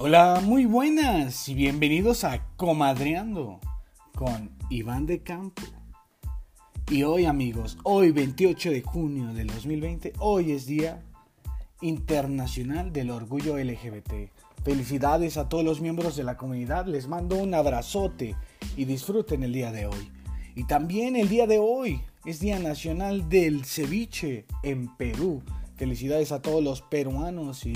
Hola, muy buenas y bienvenidos a Comadreando con Iván de Campo. Y hoy amigos, hoy 28 de junio del 2020, hoy es Día Internacional del Orgullo LGBT. Felicidades a todos los miembros de la comunidad, les mando un abrazote y disfruten el día de hoy. Y también el día de hoy es Día Nacional del Ceviche en Perú. Felicidades a todos los peruanos y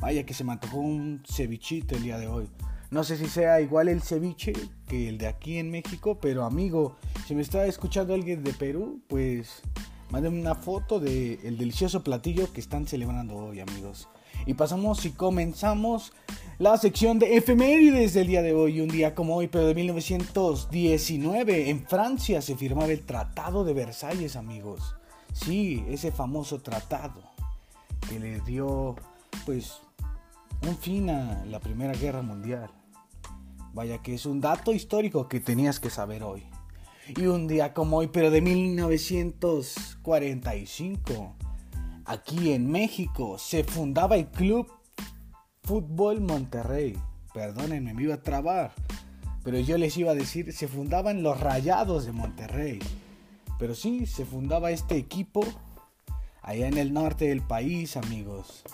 vaya que se me antojó un cevichito el día de hoy. No sé si sea igual el ceviche que el de aquí en México, pero amigo, si me está escuchando alguien de Perú, pues mándenme una foto del el delicioso platillo que están celebrando hoy, amigos. Y pasamos y comenzamos la sección de efemérides del día de hoy. Un día como hoy, pero de 1919, en Francia se firmaba el Tratado de Versalles, amigos. Sí, ese famoso tratado que le dio, pues, un fin a la Primera Guerra Mundial. Vaya que es un dato histórico que tenías que saber hoy. Y un día como hoy, pero de 1945, aquí en México se fundaba el Club Fútbol Monterrey. Perdónenme, me iba a trabar. Pero yo les iba a decir, se fundaban los Rayados de Monterrey. Pero sí, se fundaba este equipo allá en el norte del país, amigos.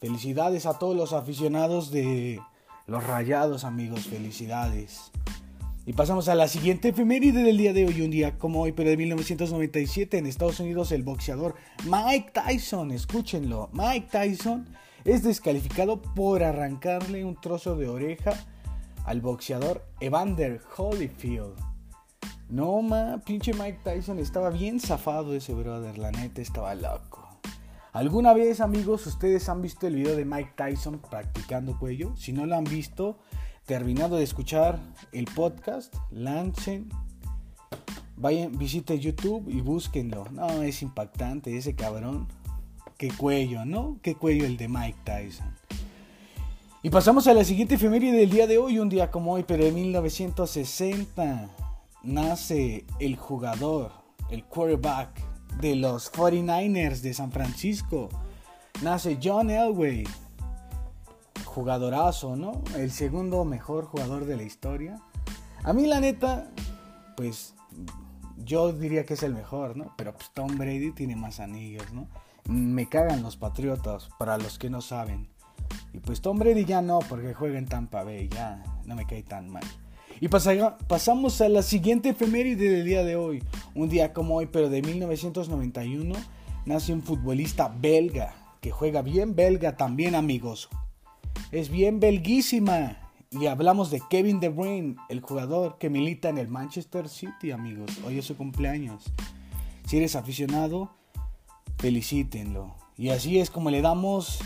Felicidades a todos los aficionados de los Rayados, amigos. Felicidades. Y pasamos a la siguiente efeméride del día de hoy, un día como hoy, pero de 1997 en Estados Unidos, el boxeador Mike Tyson, escúchenlo, Mike Tyson es descalificado por arrancarle un trozo de oreja al boxeador Evander Holyfield. No, ma, pinche Mike Tyson estaba bien zafado ese brother, la neta estaba loco. ¿Alguna vez, amigos, ustedes han visto el video de Mike Tyson practicando cuello? Si no lo han visto, terminado de escuchar el podcast, lancen, vayan, visiten YouTube y búsquenlo. No, es impactante ese cabrón. Qué cuello, ¿no? Qué cuello el de Mike Tyson. Y pasamos a la siguiente efeméride del día de hoy, un día como hoy, pero de 1960, nace el jugador, el quarterback de los 49ers de San Francisco. Nace John Elway, jugadorazo, ¿no? El segundo mejor jugador de la historia. A mí la neta, pues yo diría que es el mejor, ¿no? Pero pues, Tom Brady tiene más anillos, ¿no? Me cagan los Patriotas, para los que no saben. Y pues Tom Brady ya no, porque juega en Tampa Bay, ya no me cae tan mal. Y pasamos a la siguiente efeméride del día de hoy. Un día como hoy, pero de 1991, nace un futbolista belga, que juega bien belga también, amigos es bien belguísima. Y hablamos de Kevin De Bruyne, el jugador que milita en el Manchester City, amigos. Hoy es su cumpleaños. Si eres aficionado, felicítenlo. Y así es como le damos,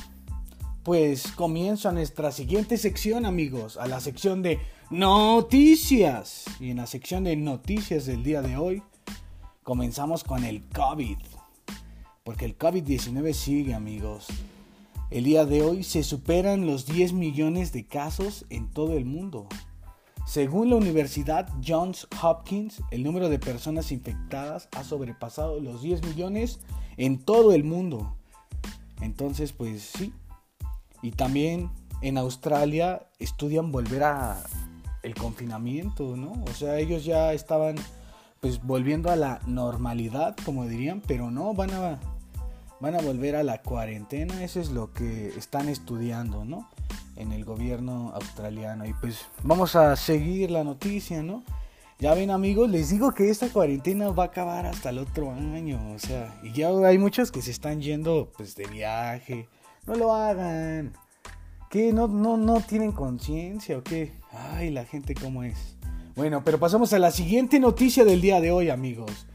pues, comienzo a nuestra siguiente sección, amigos. A la sección de noticias. Y en la sección de noticias del día de hoy, comenzamos con el COVID. Porque el COVID-19 sigue, amigos. El día de hoy se superan los 10 millones de casos en todo el mundo. Según la Universidad Johns Hopkins, el número de personas infectadas ha sobrepasado los 10 millones en todo el mundo. Entonces, pues sí. Y también en Australia estudian volver a el confinamiento, ¿no? O sea, ellos ya estaban pues volviendo a la normalidad, como dirían, pero no van a van a volver a la cuarentena, eso es lo que están estudiando, ¿no? En el gobierno australiano. Y pues vamos a seguir la noticia, ¿no? Ya ven amigos, les digo que esta cuarentena va a acabar hasta el otro año, o sea, y ya hay muchos que se están yendo pues de viaje. No lo hagan. ¿Qué? ¿No, no, no tienen conciencia o qué? Ay, la gente cómo es. Bueno, pero pasamos a la siguiente noticia del día de hoy, amigos.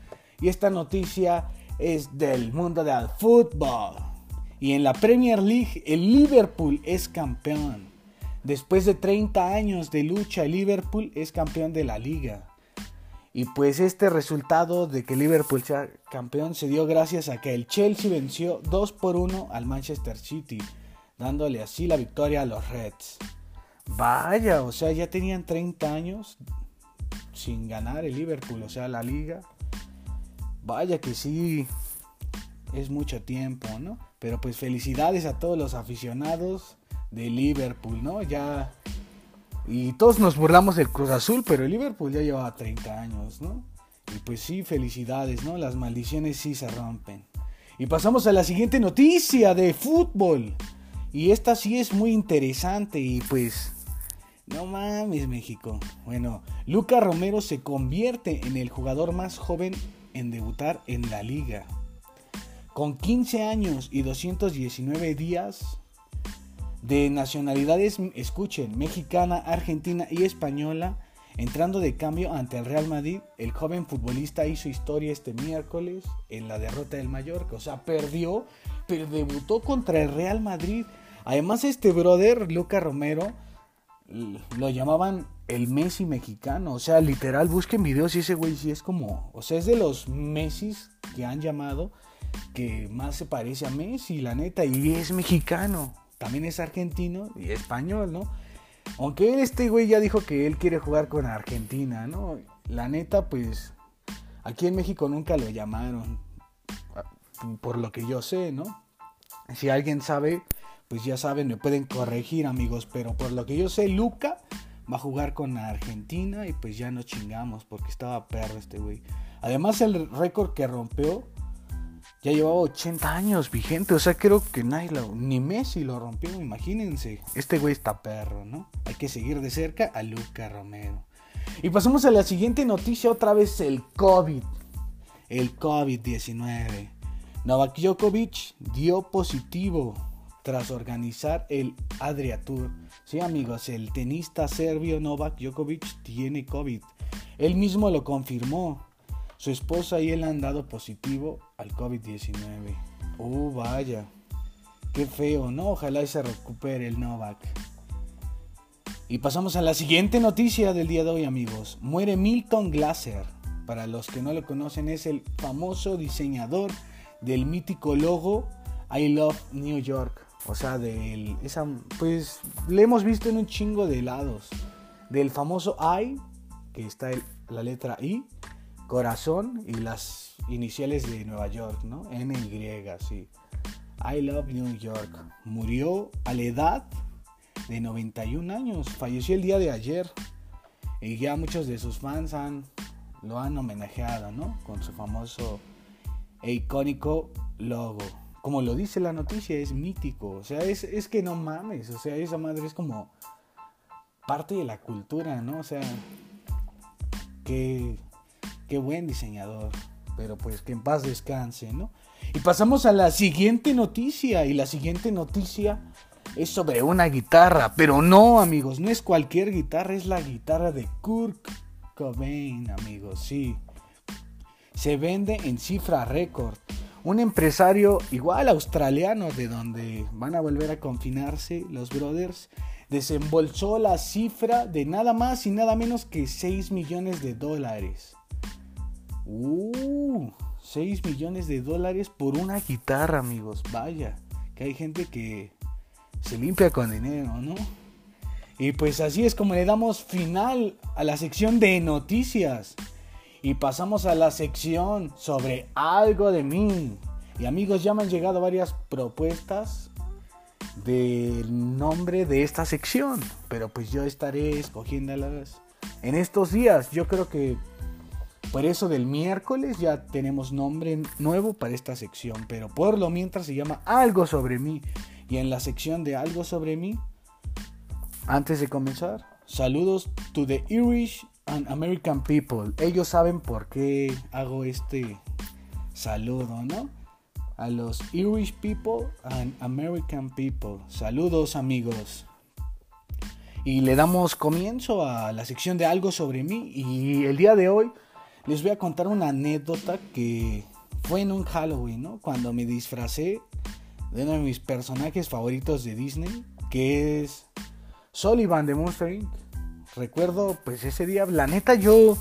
Y esta noticia es del mundo del fútbol. Y en la Premier League el Liverpool es campeón. Después de 30 años de lucha, el Liverpool es campeón de la liga. Y pues este resultado de que Liverpool sea campeón se dio gracias a que el Chelsea venció 2 por 1 al Manchester City, dándole así la victoria a los Reds. Vaya, o sea, ya tenían 30 años sin ganar el Liverpool, o sea, la liga. Vaya que sí, es mucho tiempo, ¿no? Pero pues felicidades a todos los aficionados de Liverpool, ¿no? Ya y todos nos burlamos del Cruz Azul, pero el Liverpool ya llevaba 30 años, ¿no? Y pues sí, felicidades, ¿no? Las maldiciones sí se rompen. Y pasamos a la siguiente noticia de fútbol. Y esta sí es muy interesante y pues... No mames, México. Bueno, Luca Romero se convierte en el jugador más joven en debutar en la liga. Con 15 años y 219 días, de nacionalidades, escuchen, mexicana, argentina y española, entrando de cambio ante el Real Madrid, el joven futbolista hizo historia este miércoles en la derrota del Mallorca, o sea, perdió, pero debutó contra el Real Madrid. Además, este brother, Luca Romero, lo llamaban el Messi mexicano, o sea, literal, busquen videos y ese güey sí es como, o sea, es de los Messi que han llamado que más se parece a Messi, la neta, y es mexicano también es argentino y español, ¿no? Aunque este güey ya dijo que él quiere jugar con Argentina, ¿no? La neta, pues aquí en México nunca lo llamaron, por lo que yo sé, ¿no? Si alguien sabe, pues ya saben, me pueden corregir, amigos, pero por lo que yo sé, Luca va a jugar con Argentina y pues ya no chingamos porque estaba perro este güey. Además, el récord que rompió ya llevaba 80 años vigente. O sea, creo que nadie ni Messi lo rompió, imagínense. Este güey está perro, ¿no? Hay que seguir de cerca a Luca Romero. Y pasamos a la siguiente noticia, otra vez el COVID. El COVID-19. Novak Djokovic dio positivo tras organizar el Adria Tour. Sí, amigos, el tenista serbio Novak Djokovic tiene COVID. Él mismo lo confirmó su esposa y él han dado positivo al COVID-19. Oh, vaya. Qué feo, ¿no? Ojalá se recupere el Novak. Y pasamos a la siguiente noticia del día de hoy, amigos. Muere Milton Glaser. Para los que no lo conocen, es el famoso diseñador del mítico logo I Love New York. O sea, del. Esa, pues le hemos visto en un chingo de lados. Del famoso I, que está la letra I, corazón y las iniciales de Nueva York, ¿no? NY, sí. I Love New York. Murió a la edad de 91 años. Falleció el día de ayer. Y ya muchos de sus fans han, lo han homenajeado, ¿no? Con su famoso e icónico logo. Como lo dice la noticia, es mítico. O sea, es, es que no mames. O sea, esa madre es como parte de la cultura, ¿no? O sea, que Qué buen diseñador. Pero pues que en paz descanse, ¿no? Y pasamos a la siguiente noticia. Y la siguiente noticia es sobre una guitarra. Pero no, amigos, no es cualquier guitarra, es la guitarra de Kurt Cobain, amigos, sí. Se vende en cifra récord. Un empresario igual australiano de donde van a volver a confinarse los brothers desembolsó la cifra de nada más y nada menos que 6 millones de dólares. Uh, 6 millones de dólares por una guitarra, amigos. Vaya, que hay gente que se limpia con dinero, ¿no? Y pues así es como le damos final a la sección de noticias. Y pasamos a la sección sobre algo de mí. Y amigos, ya me han llegado varias propuestas del nombre de esta sección. Pero pues yo estaré escogiéndolas en estos días. Yo creo que por eso del miércoles ya tenemos nombre nuevo para esta sección, pero por lo mientras se llama Algo sobre mí. Y en la sección de Algo sobre mí, antes de comenzar, saludos to the Irish American people. Ellos saben por qué hago este saludo, ¿no? A los Irish people and American people. Saludos amigos. Y le damos comienzo a la sección de Algo sobre mí. Y el día de hoy les voy a contar una anécdota que fue en un Halloween, ¿no? Cuando me disfracé de uno de mis personajes favoritos de Disney, que es Sullivan de Monster Inc. Recuerdo, pues ese día, la neta, yo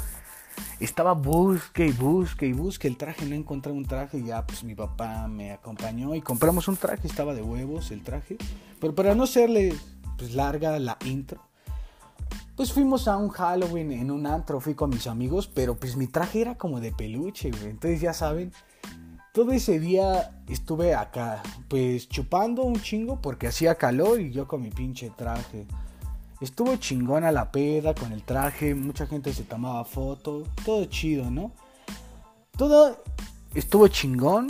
estaba busque y busque y busque el traje, no encontré un traje, ya pues mi papá me acompañó y compramos un traje, estaba de huevos el traje, pero para no serle pues larga la intro, pues fuimos a un Halloween en un antro, fui con mis amigos, pero pues mi traje era como de peluche, güey. Entonces ya saben, todo ese día estuve acá, pues chupando un chingo porque hacía calor y yo con mi pinche traje. Estuvo chingona la peda con el traje, mucha gente se tomaba fotos, todo chido, ¿no? Todo estuvo chingón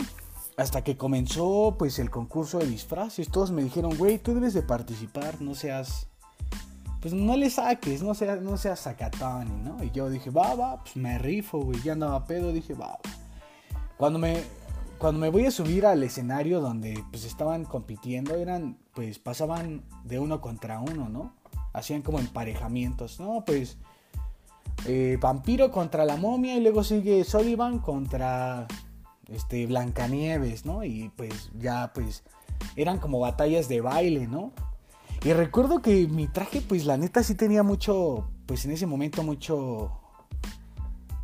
hasta que comenzó pues el concurso de disfraces. Todos me dijeron, güey, tú debes de participar, no seas... Pues no le saques, no seas, no seas sacatán, ¿no? Y yo dije, va, va, pues me rifo, güey. Ya andaba pedo, dije, va. Cuando me, cuando me voy a subir al escenario donde pues estaban compitiendo, eran, pues pasaban de uno contra uno, ¿no? Hacían como emparejamientos, ¿no? Pues eh, Vampiro contra la momia y luego sigue Sullivan contra este Blancanieves, ¿no? Y pues ya pues eran como batallas de baile, ¿no? Y recuerdo que mi traje pues la neta sí tenía mucho, pues en ese momento mucho,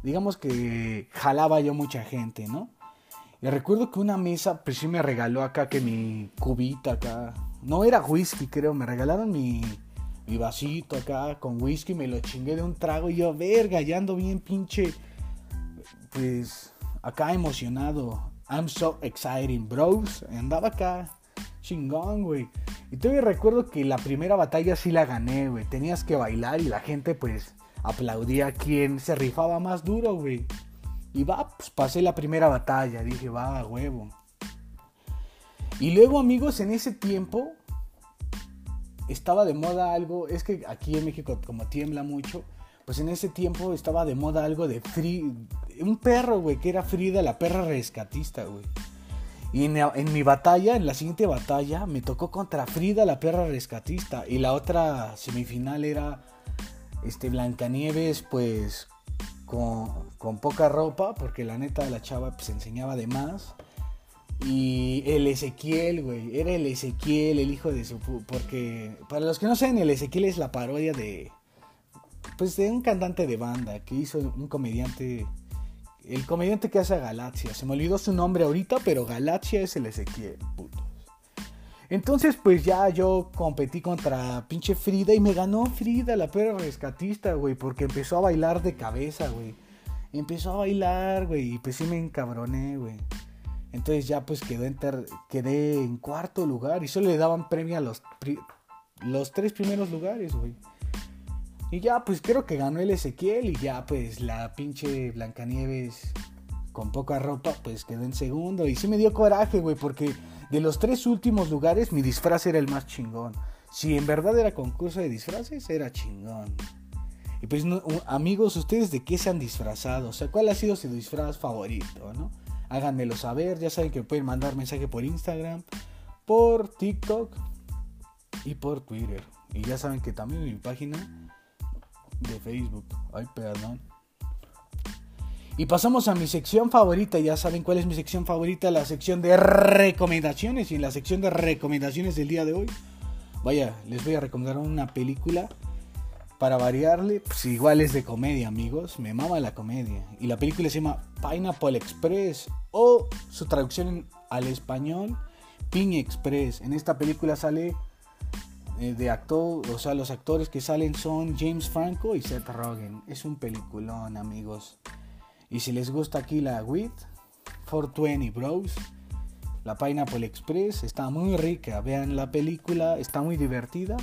digamos que jalaba yo mucha gente, ¿no? Y recuerdo que una mesa pues sí me regaló acá que mi cubita acá, no era whisky creo, me regalaron mi mi vasito acá con whisky, me lo chingué de un trago y yo, verga, ya ando bien pinche, pues acá emocionado. I'm so exciting, bros. Andaba acá chingón, güey. Y todavía recuerdo que la primera batalla sí la gané, güey. Tenías que bailar y la gente pues aplaudía a quien se rifaba más duro, güey. Y va, pues pasé la primera batalla. Dije, va, huevo. Y luego, amigos, en ese tiempo estaba de moda algo, es que aquí en México como tiembla mucho, pues en ese tiempo estaba de moda algo de Frida, un perro, güey, que era Frida, la perra rescatista, güey. Y en, mi batalla, en la siguiente batalla, me tocó contra Frida, la perra rescatista. Y la otra semifinal era este, Blancanieves, pues con, con poca ropa, porque la neta de la chava pues enseñaba de más. Y el Ezequiel, güey. Era el Ezequiel, el hijo de su... Porque, para los que no saben, el Ezequiel es la parodia de... Pues de un cantante de banda que hizo un comediante... El comediante que hace a Galaxia. Se me olvidó su nombre ahorita, pero Galaxia es el Ezequiel, putos. Entonces, pues ya yo competí contra pinche Frida y me ganó Frida, la perra rescatista, güey, porque empezó a bailar de cabeza, güey. Empezó a bailar, güey, y pues sí me encabroné, güey. Entonces ya pues quedé en, quedé en cuarto lugar y solo le daban premio a los, los tres primeros lugares, güey. Y ya pues creo que ganó el Ezequiel y ya pues la pinche Blancanieves con poca ropa pues quedó en segundo. Y sí me dio coraje, güey, porque de los tres últimos lugares mi disfraz era el más chingón. Si en verdad era concurso de disfraces, era chingón. Y pues amigos, ¿ustedes de qué se han disfrazado? O sea, ¿cuál ha sido su disfraz favorito, no? Háganmelo saber. Ya saben que pueden mandar mensaje por Instagram, por TikTok y por Twitter. Y ya saben que también mi página de Facebook. Ay, perdón. Y pasamos a mi sección favorita. Ya saben cuál es mi sección favorita. La sección de recomendaciones. Y en la sección de recomendaciones del día de hoy. Vaya, les voy a recomendar una película para variarle, pues igual es de comedia, amigos. Me mama la comedia. Y la película se llama Pineapple Express o su traducción al español, Ping Express. En esta película sale eh, de actor, o sea, los actores que salen son James Franco y Seth Rogen. Es un peliculón, amigos. Y si les gusta aquí la WIT, 420 Bros, la Pineapple Express está muy rica. Vean la película, está muy divertida.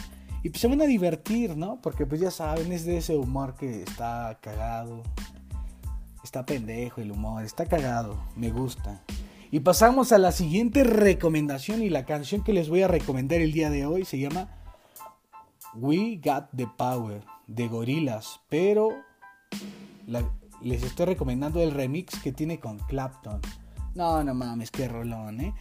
Y pues se van a divertir, ¿no? Porque pues ya saben, es de ese humor que está cagado. Está pendejo el humor, está cagado, me gusta. Y pasamos a la siguiente recomendación y la canción que les voy a recomendar el día de hoy se llama We Got the Power de Gorilas, pero les estoy recomendando el remix que tiene con Clapton. No, no mames, qué rolón, ¿eh?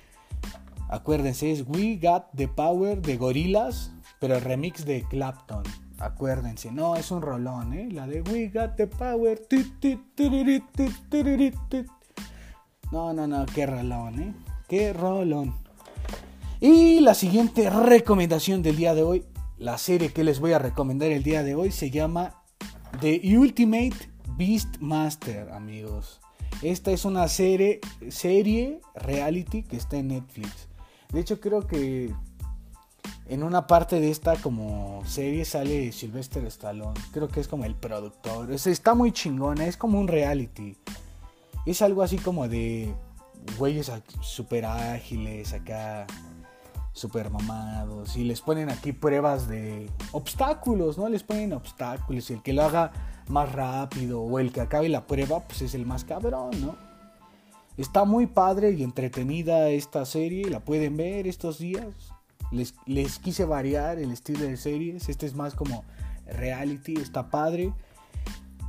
Acuérdense, es We Got the Power de Gorilas pero el remix de Clapton, acuérdense, no, es un rolón, ¿eh? La de We Got the Power. No, no, no, qué rolón, ¿eh? Qué rolón. Y la siguiente recomendación del día de hoy, la serie que les voy a recomendar el día de hoy se llama The Ultimate Beastmaster, amigos. Esta es una serie, serie reality que está en Netflix. De hecho, creo que en una parte de esta como serie sale Sylvester Stallone. Creo que es como el productor. está muy chingona. Es como un reality. Es algo así como de, güeyes súper ágiles acá, súper mamados. Y les ponen aquí pruebas de obstáculos, ¿no? Les ponen obstáculos. Y el que lo haga más rápido o el que acabe la prueba, pues es el más cabrón, ¿no? Está muy padre y entretenida esta serie, la pueden ver estos días. Les, quise variar el estilo de series, este es más como reality, está padre.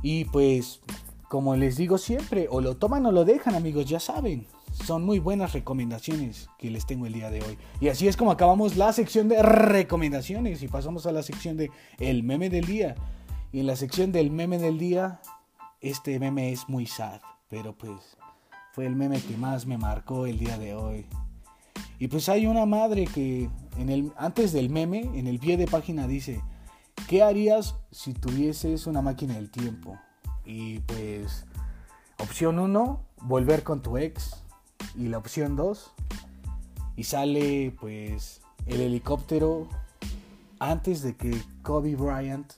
Y pues, como les digo siempre, o lo toman o lo dejan amigos, ya saben. Son muy buenas recomendaciones que les tengo el día de hoy. Y así es como acabamos la sección de recomendaciones y pasamos a la sección de el meme del día. Y en la sección del meme del día, este meme es muy sad, pero pues fue el meme que más me marcó el día de hoy. Y pues hay una madre que en el, antes del meme, en el pie de página dice, ¿qué harías si tuvieses una máquina del tiempo? Y pues, opción 1, volver con tu ex. Y la opción 2, y sale pues el helicóptero antes de que Kobe Bryant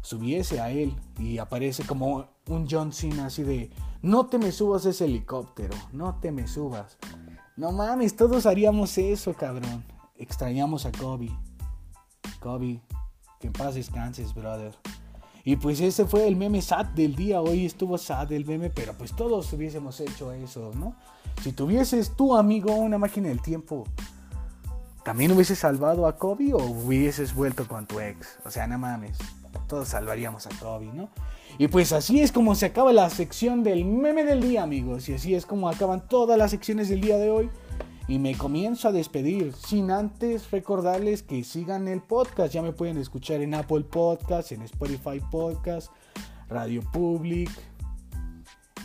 subiese a él y aparece como un John Cena así de, no te me subas ese helicóptero, no te me subas. No mames, todos haríamos eso, cabrón. Extrañamos a Kobe. Kobe, que en paz descanses, brother. Y pues ese fue el meme sad del día. Hoy estuvo sad el meme, pero pues todos hubiésemos hecho eso, ¿no? Si tuvieses tu amigo una máquina del tiempo, ¿también hubieses salvado a Kobe o hubieses vuelto con tu ex? O sea, no mames todos salvaríamos a Toby, ¿no? Y pues así es como se acaba la sección del meme del día, amigos. Y así es como acaban todas las secciones del día de hoy. Y me comienzo a despedir sin antes recordarles que sigan el podcast. Ya me pueden escuchar en Apple Podcast, en Spotify Podcast, Radio Public.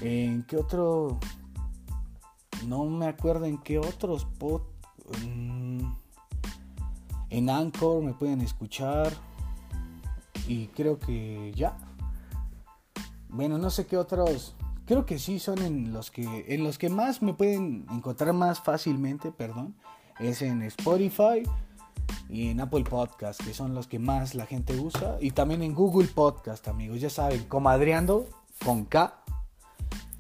¿En qué otro? No me acuerdo en qué otros en Anchor me pueden escuchar. Y creo que ya. Bueno, no sé qué otros. Creo que sí son en los que en los que más me pueden encontrar más fácilmente, perdón, es en Spotify y en Apple Podcast, que son los que más la gente usa y también en Google Podcast, amigos, ya saben, comadreando con K.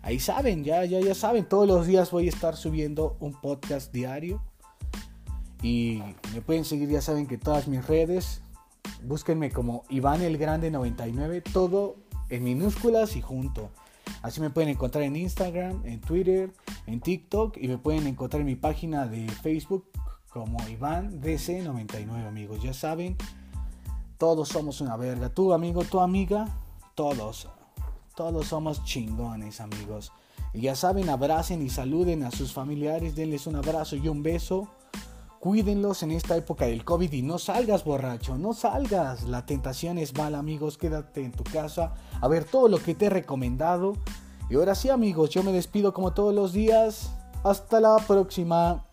Ahí saben, ya ya ya saben, todos los días voy a estar subiendo un podcast diario. Y me pueden seguir, ya saben que todas mis redes búsquenme como Iván el Grande 99, todo en minúsculas y junto. Así me pueden encontrar en Instagram, en Twitter, en TikTok y me pueden encontrar en mi página de Facebook como Iván DC99, amigos. Ya saben, todos somos una verga. Tu amigo, tu amiga, todos. Todos somos chingones, amigos. Y ya saben, abracen y saluden a sus familiares, denles un abrazo y un beso. Cuídenlos en esta época del COVID y no salgas borracho, no salgas. La tentación es mala, amigos. Quédate en tu casa a ver todo lo que te he recomendado. Y ahora sí, amigos, yo me despido como todos los días. Hasta la próxima.